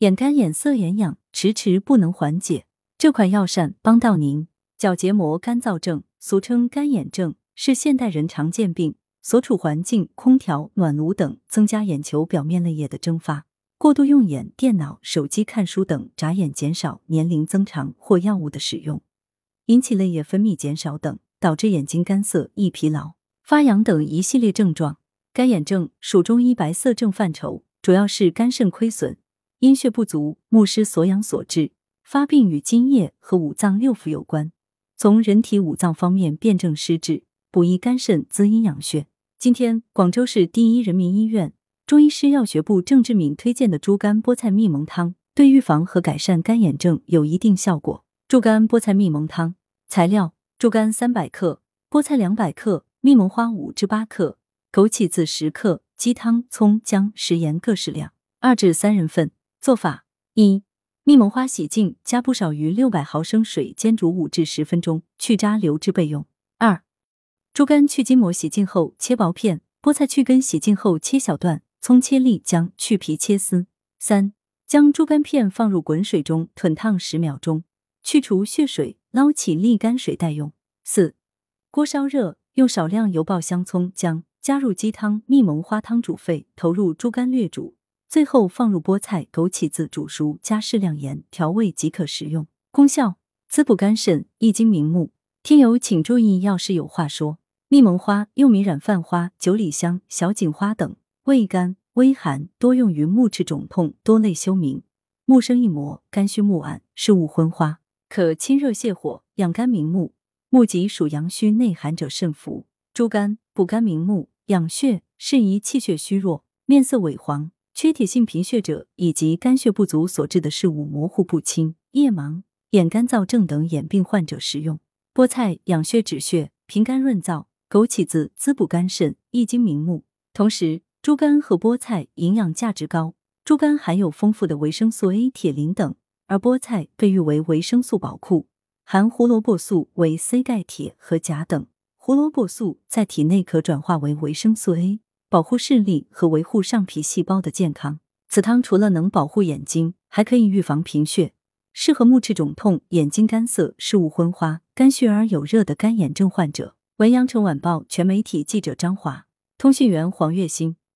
眼干眼涩眼痒，迟迟不能缓解。这款药膳帮到您。角结膜干燥症，俗称干眼症，是现代人常见病。所处环境、空调、暖炉等增加眼球表面泪液的蒸发，过度用眼、电脑、手机看书等眨眼减少，年龄增长或药物的使用，引起泪液分泌减少等，导致眼睛干涩、易疲劳、发痒等一系列症状。干眼症属中医白色症范畴，主要是肝肾亏损、阴血不足、目失所养所致。发病与津液和五脏六腑有关。从人体五脏方面辨证施治，补益肝肾，滋阴养血。今天，广州市第一人民医院中医师药学部郑志敏推荐的猪肝菠菜蜜蒙汤，对预防和改善干眼症有一定效果。猪肝菠菜蜜蒙汤材料：猪肝三百克，菠菜两百克，蜜蒙花五至八克，枸杞子十克，鸡汤、葱、姜、食盐各适量，二至三人份。做法：一、蜜蒙花洗净，加不少于六百毫升水煎煮五至十分钟，去渣留汁备用。二猪肝去筋膜洗净后切薄片，菠菜去根洗净后切小段，葱切粒，姜去皮切丝。三、将猪肝片放入滚水中滚烫十秒钟，去除血水，捞起沥干水待用。四、锅烧热，用少量油爆香葱、姜，加入鸡汤、蜜蒙花汤煮沸，投入猪肝略煮，最后放入菠菜、枸杞子煮熟，加适量盐调味即可食用。功效：滋补肝肾，益精明目。听友请注意，药师有话说。蜜蒙花又名染饭花、九里香、小锦花等，味甘微寒，多用于目赤肿痛、多泪休明、目生翳膜、肝虚目暗、视物昏花，可清热泻火、养肝明目。目疾属阳虚内寒者慎服。猪肝补肝明目、养血，适宜气血虚弱、面色萎黄、缺铁性贫血者以及肝血不足所致的视物模糊不清、夜盲、眼干燥症等眼病患者食用。菠菜养血止血、平肝润燥。枸杞子滋补肝肾，益精明目。同时，猪肝和菠菜营养价值高。猪肝含有丰富的维生素 A、铁、磷等，而菠菜被誉为维生素宝库，含胡萝卜素为 C、钙、铁和钾等。胡萝卜素在体内可转化为维生素 A，保护视力和维护上皮细胞的健康。此汤除了能保护眼睛，还可以预防贫血，适合目赤肿痛、眼睛干涩、视物昏花、肝虚而有热的干眼症患者。文阳城晚报全媒体记者张华，通讯员黄月星。